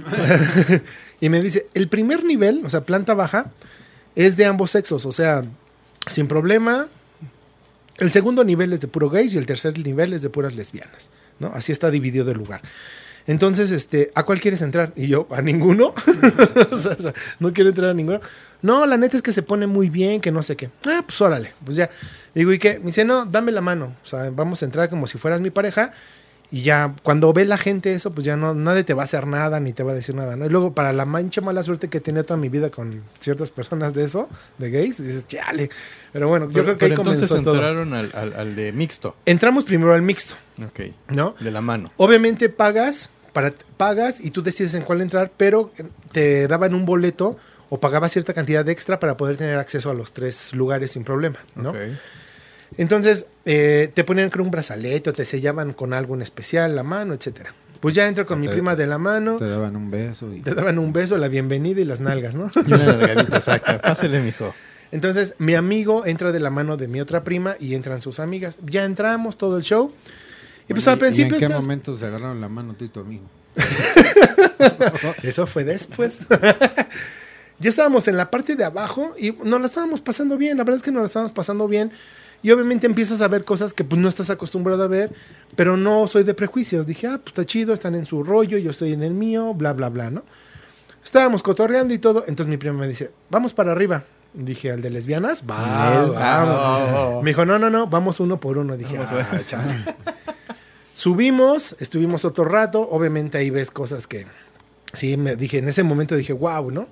y me dice, el primer nivel, o sea, planta baja, es de ambos sexos, o sea, sin problema. El segundo nivel es de puro gays y el tercer nivel es de puras lesbianas, ¿no? Así está dividido el lugar. Entonces, este, ¿a cuál quieres entrar? Y yo, ¿a ninguno? o sea, o sea, no quiero entrar a ninguno. No, la neta es que se pone muy bien, que no sé qué. Ah, pues órale, pues ya. Digo, ¿y qué? Me dice, no, dame la mano. O sea, vamos a entrar como si fueras mi pareja. Y ya, cuando ve la gente eso, pues ya no, nadie te va a hacer nada ni te va a decir nada, ¿no? Y luego, para la mancha mala suerte que he tenido toda mi vida con ciertas personas de eso, de gays, dices, chale. Pero bueno, yo Pero- creo que ahí pero entonces comenzó todo. entraron al, al- al de mixto. Entramos primero al mixto, Ok. ¿no? De la mano. Obviamente pagas, para, pagas y tú decides en cuál entrar, pero te daban un boleto o pagabas cierta cantidad de extra para poder tener acceso a los tres lugares sin problema, ¿no? Ok. Entonces, eh, te ponían creo un brazalete o te sellaban con algo en especial, la mano, etcétera. Pues ya entro con mi Te- prima de la mano, Te daban un beso y... te daban un beso, la bienvenida y las nalgas, ¿no? Y una nalgadita, exacta. Pásele, mijo. Entonces, mi amigo entra de la mano de mi otra prima y entran sus amigas. Ya entramos todo el show. Y pues Bueno, al principio ¿Y en qué estás- momento se agarraron la mano tú y tu amigo? Eso fue después. ya estábamos en la parte de abajo y nos la estábamos pasando bien. La verdad es que nos la estábamos pasando bien. Y obviamente empiezas a ver cosas que pues no estás acostumbrado a ver, pero no soy de prejuicios. Dije, ah, pues está chido, están en su rollo, yo estoy en el mío, bla, bla, bla, ¿no? Estábamos cotorreando y todo. Entonces mi prima me dice, vamos para arriba. Dije, ¿al de lesbianas? Va, Les- vamos. Ah, Me dijo, no, no, no, vamos uno por uno. Dije, Vamos, ah, chale. Subimos, estuvimos otro rato. Obviamente ahí ves cosas que sí, me dije, en ese momento dije, wow, ¿no?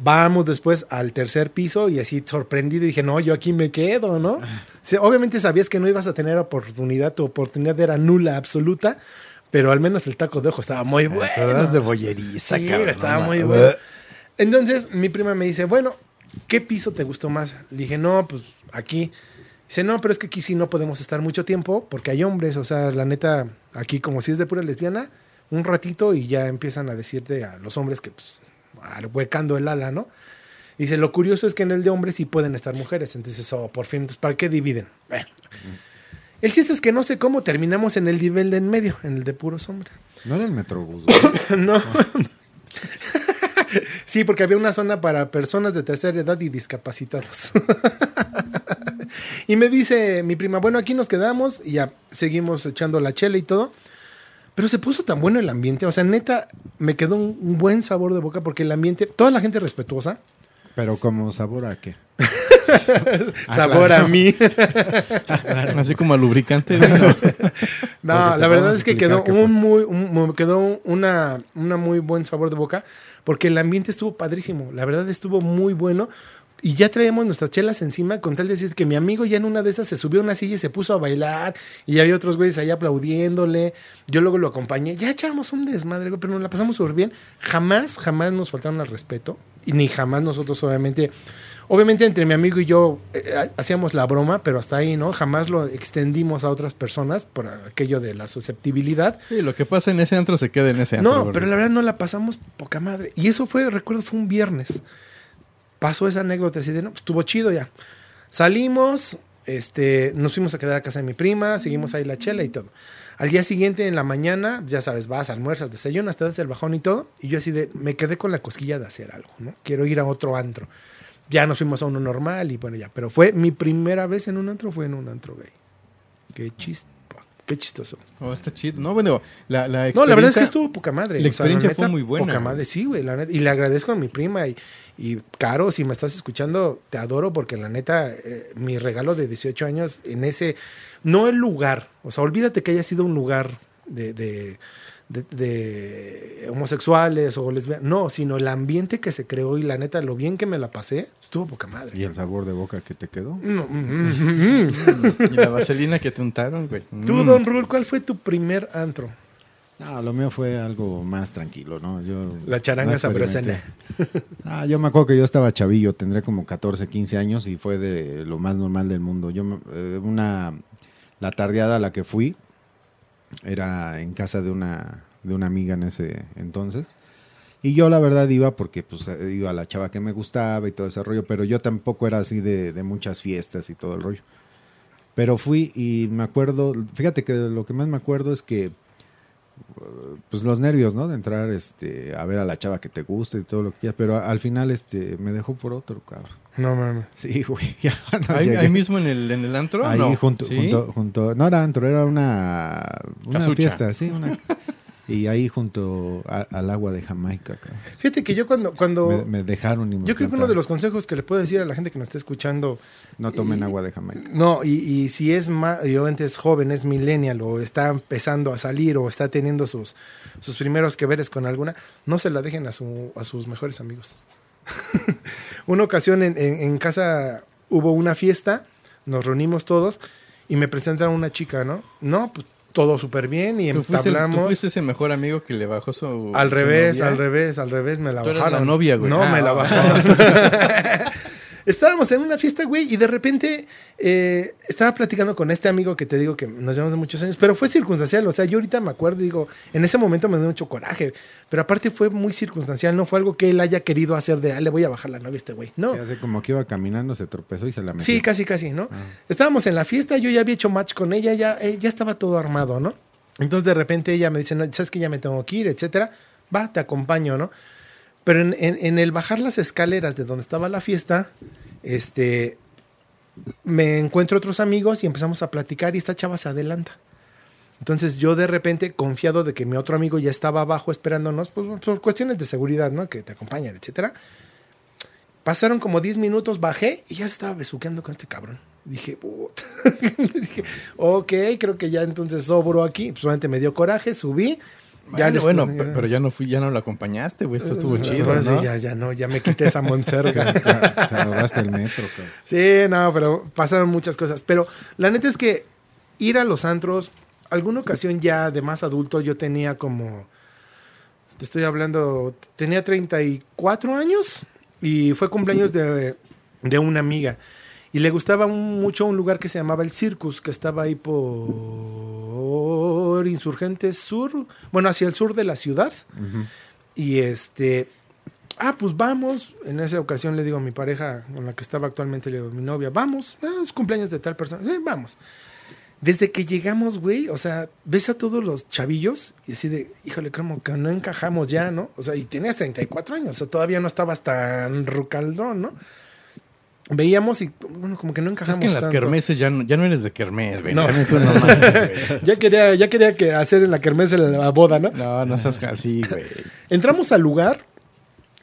Vamos después al tercer piso y así sorprendido dije, no, yo aquí me quedo, ¿no? Sí, obviamente sabías que no ibas a tener oportunidad, tu oportunidad era nula, absoluta, pero al menos el taco de ojo estaba muy bueno. Estabas de bolleriza, Sí, cabrón, estaba muy bueno. Entonces mi prima me dice, bueno, ¿qué piso te gustó más? Le dije, no, pues aquí. Dice, no, pero es que aquí sí no podemos estar mucho tiempo porque hay hombres, o sea, la neta, aquí como si es de pura lesbiana, un ratito y ya empiezan a decirte a los hombres que, pues, huecando el ala, ¿no? Dice, lo curioso es que en el de hombres sí pueden estar mujeres, entonces, oh, por fin, ¿para qué dividen? Bueno. El chiste es que no sé cómo terminamos en el nivel de en medio, en el de puros hombres. No era el Metrobús. No. Sí, porque había una zona para personas de tercera edad y discapacitados. y me dice mi prima, bueno, aquí nos quedamos y ya seguimos echando la chela y todo. Pero se puso tan bueno el ambiente, o sea, neta, me quedó un, un buen sabor de boca porque el ambiente, toda la gente respetuosa, Pero como sabor a qué. Sabor a mí. Así como al lubricante. No, te la verdad a es que quedó un muy, un- me quedó una, una muy buen sabor de boca, porque el ambiente estuvo padrísimo. La verdad estuvo muy bueno. Y ya traíamos nuestras chelas encima, con tal de decir que mi amigo ya en una de esas se subió a una silla y se puso a bailar. Y había otros güeyes ahí aplaudiéndole. Yo luego lo acompañé. Ya echamos un desmadre, pero nos la pasamos súper bien. Jamás, jamás nos faltaron al respeto. Y ni jamás nosotros, obviamente. Obviamente, entre mi amigo y yo eh, hacíamos la broma, pero hasta ahí, ¿no? Jamás lo extendimos a otras personas por aquello de la susceptibilidad. Sí, lo que pasa en ese antro se queda en ese antro. No, pero la verdad no la pasamos poca madre. Y eso fue, recuerdo, fue un viernes. Pasó esa anécdota así de, no, pues estuvo chido ya. Salimos, este, nos fuimos a quedar a casa de mi prima, seguimos ahí la chela y todo. Al día siguiente, en la mañana, ya sabes, vas, almuerzas, desayunas, te das el bajón y todo. Y yo así de, me quedé con la cosquilla de hacer algo, ¿no? Quiero ir a otro antro. Ya nos fuimos a uno normal y bueno, ya. Pero fue mi primera vez en un antro, fue en un antro gay. Qué chispa, qué chistoso. Oh, está chido. No, bueno, la, la No, la verdad es que experiencia- estuvo poca madre. la O sea, experiencia fue muy buena, Poca madre, sí, güey, la neta. Y le agradezco a mi prima y, y Caro, si me estás escuchando, te adoro porque la neta, eh, mi regalo de 18 años en ese, no el lugar, o sea, olvídate que haya sido un lugar de, de, de- de homosexuales o lesbianas, no, sino el ambiente que se creó y la neta, lo bien que me la pasé, estuvo poca madre. ¿Y el sabor de boca que te quedó? No, mm, mm, mm. Y la vaselina que te untaron, güey. Tú. Don Rul, ¿cuál fue tu primer antro? No, lo mío fue algo más tranquilo, ¿no? Yo La charanga no sabrosena. experimenté. Ah, yo me acuerdo que yo estaba chavillo, tendré como 14, 15 años y fue de lo más normal del mundo. Yo, me- eh, una, la tardeada a la que fui era en casa de una, de una amiga en ese entonces. Y yo la verdad iba porque pues iba a la chava que me gustaba y todo ese rollo, pero yo tampoco era así de, de muchas fiestas y todo el rollo. Pero fui y me acuerdo, fíjate que lo que más me acuerdo es que, pues los nervios, ¿no? De entrar este, a ver a la chava que te gusta y todo lo que quieras, pero a- al final este, me dejó por otro, cabrón. No mames. Sí, güey. ya no ¿Ahí, mismo en el, en el antro? Ahí no. junto, ¿Sí? junto, junto, no era antro, era una, una Casucha. fiesta, sí, una, y ahí junto a- al agua de Jamaica, cabrón. Fíjate que yo cuando... cuando Me, me dejaron y me yo creo que uno de los consejos que le puedo decir a la gente que nos está escuchando... No tomen y- agua de Jamaica. No, y, y si es más, y obviamente es joven, es millennial, o está empezando a salir, o está teniendo sus, sus primeros que veres con alguna, no se la dejen a, su, a sus mejores amigos. una ocasión en, en- en casa hubo una fiesta, nos reunimos todos, y me presentaron una chica, ¿no? No, pues todo súper bien, y ¿Tú fuiste, el- tú entablamos. fuiste ese mejor amigo que le bajó su. Al su revés, novia? al revés, al revés, me la Tú bajaron. la novia, güey. No, Ah, me la bajaron. Estábamos en una fiesta, güey, y de repente eh, estaba platicando con este amigo que te digo que nos llevamos de muchos años, pero fue circunstancial. O sea, yo ahorita me acuerdo digo, en ese momento me dio mucho coraje, pero aparte fue muy circunstancial, no fue algo que él haya querido hacer de, ah, le voy a bajar la novia a este güey. No. Hace como que iba caminando, se tropezó y se la metió. Sí, casi, casi, ¿no? Ah. Estábamos en la fiesta, yo ya había hecho match con ella, ya, eh, ya estaba todo armado, ¿no? Entonces de repente ella me dice, no, sabes que ya me tengo que ir, etcétera. Va, te acompaño, ¿no? Pero en, en- en el bajar las escaleras de donde estaba la fiesta, este, me encuentro otros amigos y empezamos a platicar y esta chava se adelanta. Entonces yo de repente, confiado de que mi otro amigo ya estaba abajo esperándonos, pues por cuestiones de seguridad, ¿no? Que te acompañan, etcétera. Pasaron como 10 minutos, bajé y ya estaba besuqueando con este cabrón. Dije, puta. dije, ok, creo que ya entonces sobro aquí. Obviamente me dio coraje, subí. Bueno, pero ya no fui, ya no lo acompañaste, güey. Esto estuvo chido, ahora sí, ¿no? ya, ya no, ya me quité esa monserga. Te, te robaste el metro, cabrón. Sí, no, pero pasaron muchas cosas. Pero la neta es que ir a los antros, alguna ocasión ya de más adulto, yo tenía como, te estoy hablando, tenía 34 años y fue cumpleaños de, de una amiga. Y le gustaba un- mucho un lugar que se llamaba el Circus, que estaba ahí por Insurgentes Sur, bueno, hacia el sur de la ciudad. Y este, ah, pues vamos. En esa ocasión le digo a mi pareja, con la que estaba actualmente, le digo, mi novia, vamos, ah, es cumpleaños de tal persona. Sí, vamos. Desde que llegamos, güey, o sea, ves a todos los chavillos y así de, híjole, como que no encajamos ya, ¿no? O sea, y tenías 34 años, o sea, todavía no estabas tan rucaldón, ¿no? Veíamos y, bueno, como que no Es encajamos que en las tanto. kermeses ya no, ya no eres de kermés, güey. No. Ya quería, ya quería que hacer en la kermés la boda, ¿no? No, no seas así, güey. Entramos al lugar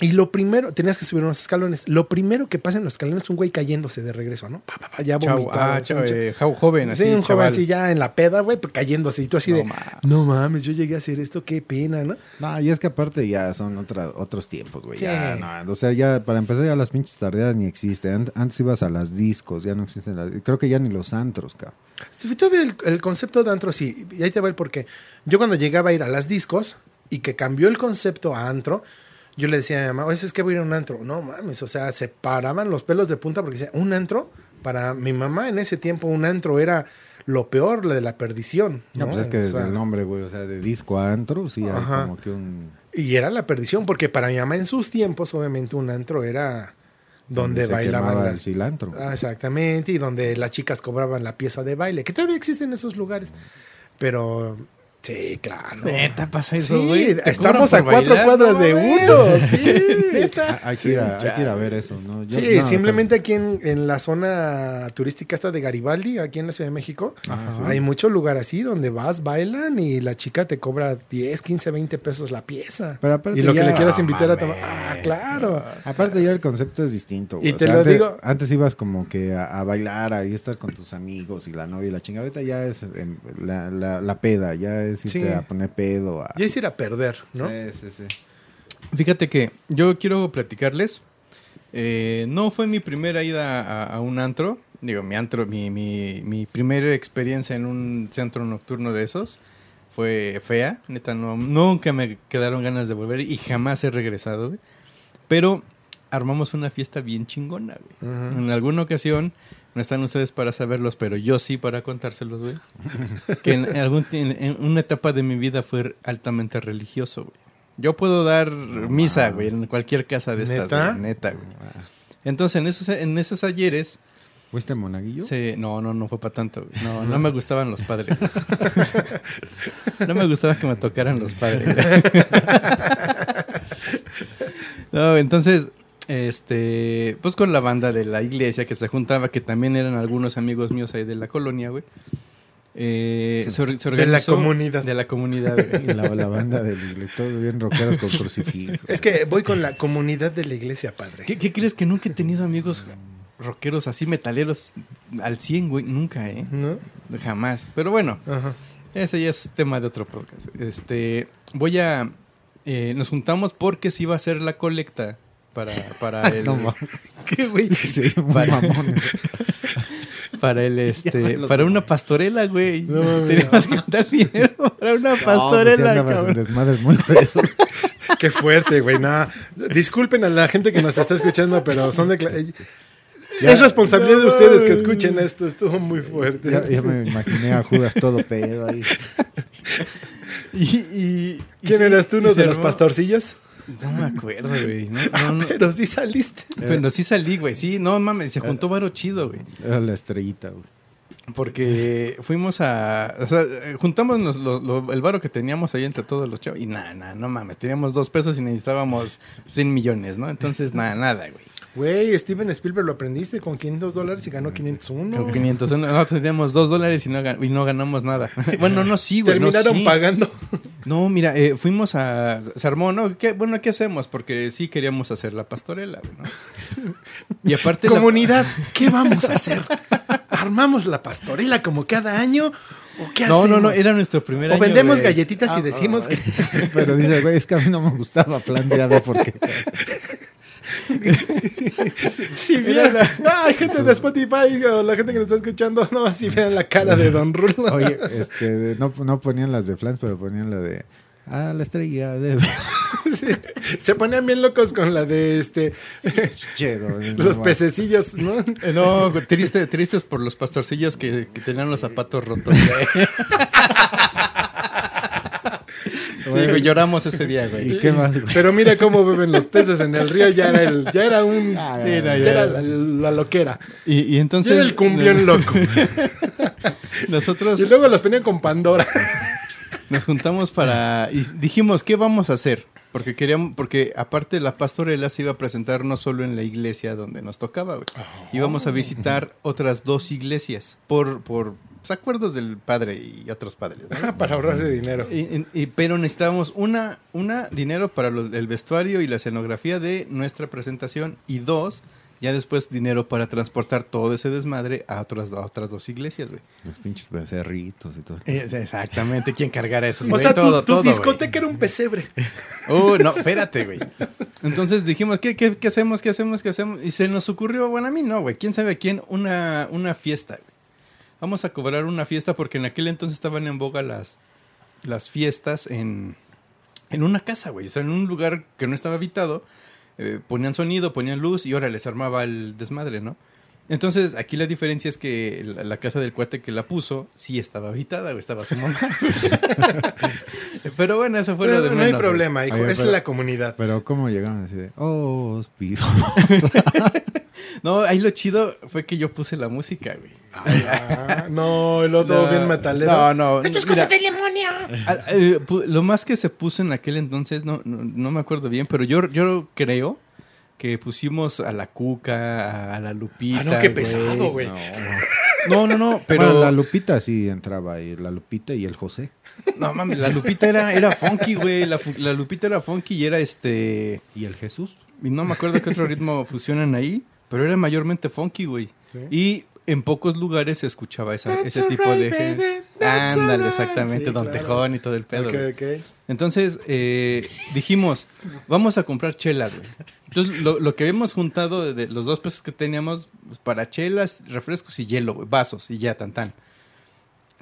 y lo primero, tenías que subir unos escalones. Lo primero que pasa en los escalones es un güey cayéndose de regreso, ¿no? Pa, pa, pa, ya Chau, vomitado. ah, chau, eh, joven, así, sí, un joven chaval. así ya en la peda, güey, pues cayéndose. Y tú así No de, mames. no mames, yo llegué a hacer esto, qué pena, ¿no? No, y es que aparte ya son otra, otros tiempos, güey. Sí. Ya, no, o sea, ya para empezar ya las pinches tardeadas ni existen. Ant- Antes ibas a las discos, ya no existen las... Creo que ya ni los antros, cabrón. Todavía el, el concepto de antro, sí, y ahí te va el porqué. Yo cuando llegaba a ir a las discos y que cambió el concepto a antro, yo le decía a mi mamá, oye, es que voy a ir a un antro. No mames, o sea, se paraban los pelos de punta porque decía, un antro, para mi mamá en ese tiempo, un antro era lo peor, lo de la perdición. No, ¿no? pues es que O desde sea, el nombre, güey, o sea, de disco a antro, sí hay como que un... Y era la perdición, porque para mi mamá en sus tiempos, obviamente, un antro era donde bailaban quemaba el las... cilantro. Ah, exactamente, y donde las chicas cobraban la pieza de baile, que todavía existen esos lugares. Pero, sí, claro. Neta, pasa eso, Sí, güey. ¿Te estamos a cuatro bailar? cuadras No de uno, sí. Ah, hay, que ir a, hay que ir a ver eso, ¿no? Yo- Sí, no, simplemente aquí en, en la zona turística esta de Garibaldi, aquí en la Ciudad de México, Ajá, sí. hay mucho lugar así donde vas, bailan y la chica te cobra 10, 15, 20 pesos la pieza. Pero aparte y lo que ya- le quieras invitar a tomar. Ah, claro. Aparte ya el concepto es distinto. güey. Y O te sea, lo antes, digo- Antes ibas como que a, a bailar, ahí estar con tus amigos y la novia y la chingada. Ahorita ya es em, la, la, la peda, ya es irte Sí. a poner pedo. A... Ya es ir a perder, ¿no? Sí, sí, sí. Fíjate que yo quiero platicarles. eh, no fue mi primera ida a, a un antro. Digo, mi antro, mi, mi, mi primera experiencia en un centro nocturno de esos fue fea. Neta, no, nunca me quedaron ganas de volver y jamás he regresado, güey. Pero armamos una fiesta bien chingona, güey. Ujú. En alguna ocasión, no están ustedes para saberlos, pero yo sí para contárselos, güey. que en, algún, en, una etapa de mi vida fue altamente religioso, güey. Yo puedo dar misa, güey, en cualquier casa de estas, ¿Neta? güey, neta, güey. Entonces, en esos, en esos ayeres, ¿Fuiste Monaguillo? Sí, no, no, no fue para tanto. güey. No, no me gustaban los padres. güey. No me gustaba que me tocaran los padres. No, entonces, este, pues con la banda de la iglesia que se juntaba, que también eran algunos amigos míos ahí de la colonia, güey. eh, se, se De la comunidad. De la comunidad, la, la banda del iglesia, todos bien rockeros con crucifijo. Es que voy con la comunidad de la iglesia, padre. ¿Qué, qué crees que nunca he tenido amigos rockeros así metaleros al 100, güey? Nunca, ¿eh? ¿No? Jamás. Pero bueno, Ajá. ese ya es tema de otro podcast. Este, voy a... eh, nos juntamos porque se iba a hacer la colecta para, para el... No. ¿Qué, güey? Sí, mamones. para el este para una pastorela, güey. No. Teníamos que juntar dinero para una No, pues pastorela, desmadres muy gruesos. Qué fuerte, güey. Nada. Disculpen a la gente que nos está escuchando, pero son de... cla- Ya- es responsabilidad de ustedes que escuchen esto. Estuvo muy fuerte. Ya, ya me imaginé a Judas todo pedo ahí. Y, y- y ¿Quién sí, eras tú, y uno de los pastorcillos? No me acuerdo, güey. No, no, no. Pero sí saliste. Pero sí salí, güey. Sí, no mames, se juntó varo chido, güey. Era la estrellita, güey. Porque fuimos a. O sea, eh, juntamos los- lo- lo- el varo que teníamos ahí entre todos los chavos. Y nada, nada, no mames. Teníamos dos pesos y necesitábamos 100 millones, ¿no? Entonces, nada, nada, güey. Güey, Steven Spielberg lo aprendiste con 500 dólares y ganó 501. Con 500. Nosotros teníamos dos dólares y no, y no ganamos nada. Bueno, no, sí, güey. no, Terminaron sí. pagando. No, mira, eh, fuimos a. Se armó, ¿no? ¿Qué, bueno, ¿qué hacemos? Porque sí queríamos hacer la pastorela, güey, ¿no? Y aparte. la- Comunidad, ¿qué vamos a hacer? ¿Armamos la pastorela como cada año? ¿O qué No, no, hacemos? no, era nuestro primer O año. vendemos de- galletitas y Ah, decimos ah, que... Pero dice, güey, es que a mí no me gustaba plan, ya ve por qué. Si vieran... Ah, hay gente de Spotify o la gente que nos está escuchando, no, si vean la cara de Don Rulo. Oye, este, no, no ponían las de Flans, pero ponían la de. Ah, la estrella de. Sí, Se ponían bien locos con la de este Chedo, los no, pececillos, ¿no? Eh, No, triste, tristes por los pastorcillos que, que tenían los zapatos rotos. Sí, güey, lloramos ese día, güey. ¿Y qué más, güey? Pero mira cómo beben los peces en el río, ya era el, ya era un Ah, sí, ya, ya ya. era la, la loquera. Y, y entonces. era el cumbión loco. Nosotros Y luego los ponían con Pandora. nos juntamos para. Y dijimos, ¿qué vamos a hacer? Porque queríamos, porque aparte la pastorela se iba a presentar no solo en la iglesia donde nos tocaba, güey. Íbamos a visitar otras dos iglesias por, por pues, acuerdos del padre y otros padres. ¿no? Para ahorrarse dinero. Y- y- y- pero necesitábamos una, una dinero para los- el vestuario y la escenografía de nuestra presentación y dos, ya después dinero para transportar todo ese desmadre a otras, a otras dos iglesias, güey. Los pinches becerritos y todo. Es- exactamente, ¿quién cargara eso? O sea, tu, tu discoteca era un pesebre. Oh, no, espérate, güey. Entonces dijimos, ¿qué, qué, qué hacemos? ¿Qué hacemos? ¿Qué hacemos? Y se nos ocurrió, bueno, a mí no, güey. ¿Quién sabe a quién? Una, una fiesta, güey. Vamos a cobrar una fiesta porque en aquel entonces estaban en boga las, las fiestas en, en una casa, güey. O sea, en un lugar que no estaba habitado. eh, ponían sonido, ponían luz y ahora les armaba el desmadre, ¿no? Entonces, aquí la diferencia es que la, la casa del cuate que la puso sí estaba habitada, güey, estaba su mamá. Pero bueno, eso fue lo Pero de no hay menos, problema, hijo. Oye, es pero- la comunidad. Pero ¿cómo llegaron así de, oh, os pido? No, ahí lo chido fue que yo puse la música, güey. Ah, no, el otro No, bien metalero. No, no. Esto es cosa del demonio. ah, eh, lo más que se puso en aquel entonces, no, no, no me acuerdo bien, pero yo, yo creo que pusimos a la Cuca, a, la Lupita. Ah, no, qué güey. pesado, güey. No, no, no, pero. Bueno, la Lupita sí entraba ahí, la Lupita y el José. No mames, la Lupita era, era funky, güey. La, la Lupita era funky y era este. ¿Y el Jesús? Y no me acuerdo qué otro ritmo fusionan ahí, pero era mayormente funky, güey. Sí. Y en pocos lugares se escuchaba esa- ese tipo de... baby, that's Ándale, alright. exactamente, Sí, Don claro. Tejón y todo el pedo. Ok, güey. ok. Entonces eh, dijimos, vamos a comprar chelas, güey. Entonces lo, lo que habíamos juntado de, los dos pesos que teníamos pues, para chelas, refrescos y hielo, güey, vasos y ya, tan tan.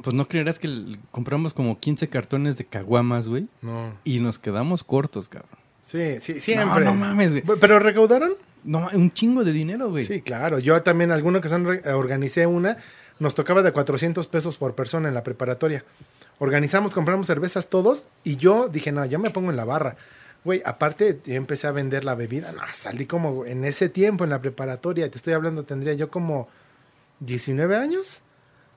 Pues no creerás que compramos como 15 cartones de caguamas, güey, No. y nos quedamos cortos, cabrón. Sí, sí, No, siempre. no mames, güey. ¿Pero recaudaron? No, un chingo de dinero, güey. Sí, claro. Yo también, alguno que re- organicé una, nos tocaba de 400 pesos por persona en la preparatoria. Organizamos, compramos cervezas todos y yo dije, no, yo me pongo en la barra. Güey, aparte, yo empecé a vender la bebida. No, salí como en ese tiempo en la preparatoria. Te estoy hablando, tendría yo como 19 años.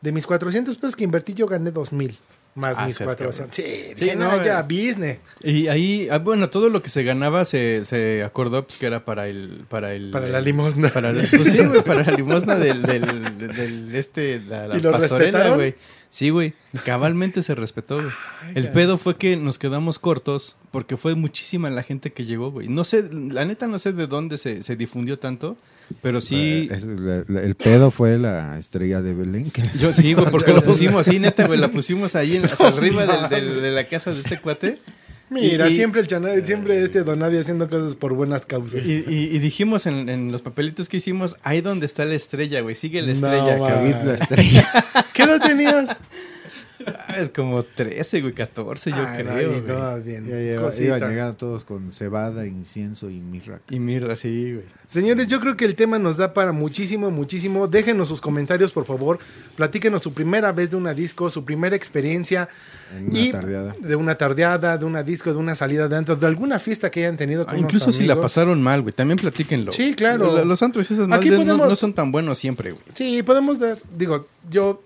De mis 400 pesos que invertí, yo gané 2000. Más Ah, mis 400. Sí, Sí, dije, no, ya, eh. business. Y ahí, ah, bueno, todo lo que se ganaba se, se acordó pues, que era para el... Para, el, Para la limosna. Para la, pues sí, güey, para la limosna del, del, del, del- este, la, la ¿Y lo pastorela, güey. Sí, güey, cabalmente se respetó, güey. El pedo fue que nos quedamos cortos porque fue muchísima la gente que llegó, güey. No sé, la neta no sé de dónde se, se difundió tanto, pero sí... Eh, es- la- la- el pedo fue la estrella de Belén. que- Yo sí, güey, porque lo pusimos así, neta, güey, la pusimos ahí en- hasta arriba del- del- de la casa de este cuate. Mira, Y- siempre el chanel, siempre este Donadi haciendo cosas por buenas causas. Y, y- y dijimos en, en los papelitos que hicimos, ahí donde está la estrella, güey, sigue la No, estrella. Seguid la estrella. ¿Qué edad tenías? Ah, es como 13, güey, 14, yo Ay, creo, no, güey. no, bien. Ya lleva- Cosita. iban llegando todos con cebada, incienso y mirra. Y mira, sí, güey. Señores, yo creo que el tema nos da para muchísimo, muchísimo. Déjenos sus comentarios, por favor. Platíquenos su primera vez de una disco, su primera experiencia. En una y tardeada. De una tardeada, de una disco, de una salida de antro, de alguna fiesta que hayan tenido con Ah, unos incluso si la pasaron mal, güey, también platíquenlo. Sí, claro. Lo- Los antros y esas Aquí madres no- podemos- no, son tan buenos siempre, güey. Sí, podemos dar, digo, yo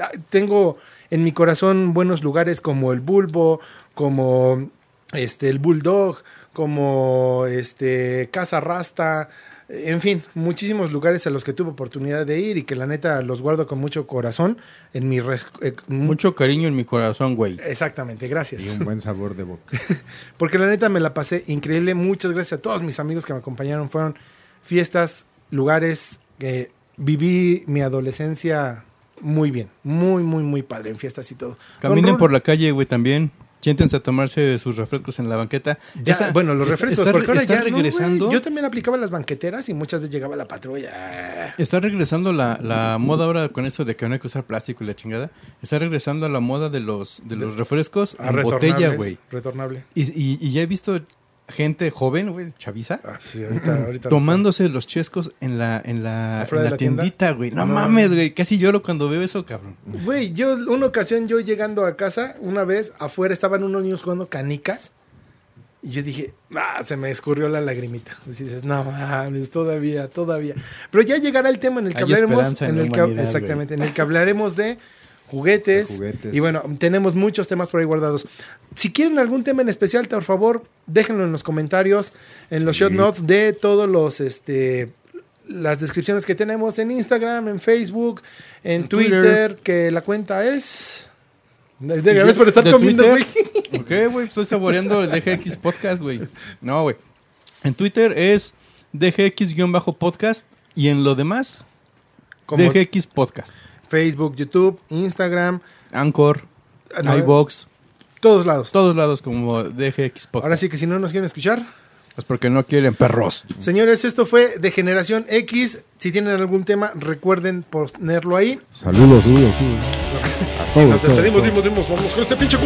ah, tengo en mi corazón buenos lugares como el Bulbo, como este el Bulldog, como este Casa Rasta, en fin, muchísimos lugares a los que tuve oportunidad de ir y que la neta los guardo con mucho corazón en mi res- eh, mu- Mucho cariño en mi corazón, güey. Exactamente, gracias. Y un buen sabor de boca. Porque la neta me la pasé increíble. Muchas gracias a todos mis amigos que me acompañaron. Fueron fiestas, lugares que viví mi adolescencia muy bien. Muy, muy, muy padre en fiestas y todo. Caminen por la calle, güey, también. Siéntense a tomarse sus refrescos en la banqueta. Ya, Esa- bueno, los refrescos. Está, porque ahora está ya no, regresando. Yo también aplicaba las banqueteras y muchas veces llegaba la patrulla. Está regresando la, la moda ahora con eso de que no hay que usar plástico y la chingada. Está regresando a la moda de los, de los refrescos Ah, en botella, güey. Retornable. Y, y- y ya he visto gente joven, güey, chaviza, Ah, sí, ahorita, ahorita tomándose los chescos en la, en la, tiendita, güey. No, No. mames, güey. Casi lloro cuando veo eso, cabrón. Güey, yo una ocasión yo llegando a casa, una vez afuera estaban unos niños jugando canicas y yo dije, ah, se me escurrió la lagrimita. Y dices, no mames, todavía, todavía. Pero ya llegará el tema en el que Hay hablaremos, en el que, exactamente, en el que hablaremos de juguetes, y bueno, tenemos muchos temas por ahí guardados. Si quieren algún tema en especial, por favor, déjenlo en los comentarios, en los Sí. shot notes de todos los este las descripciones que tenemos en Instagram, en Facebook, en, En Twitter, Twitter. que la cuenta es gracias por estar ¿De comiendo, güey. Ok, güey, estoy saboreando el DGX Podcast, güey. No, güey. En Twitter es DGX-podcast y en lo demás, Como DGX Podcast. Facebook, YouTube, Instagram, Anchor, ah, no, iBox, todos lados. todos lados como DGX Podcast. Ahora sí que si no nos quieren escuchar, Es porque no quieren perros. señores, esto fue de Generación X. Si tienen algún tema, recuerden ponerlo ahí. Saludos, saludos, saludos. A todos, Nos todos, despedimos, todos. dimos, dimos, vamos con este pinche.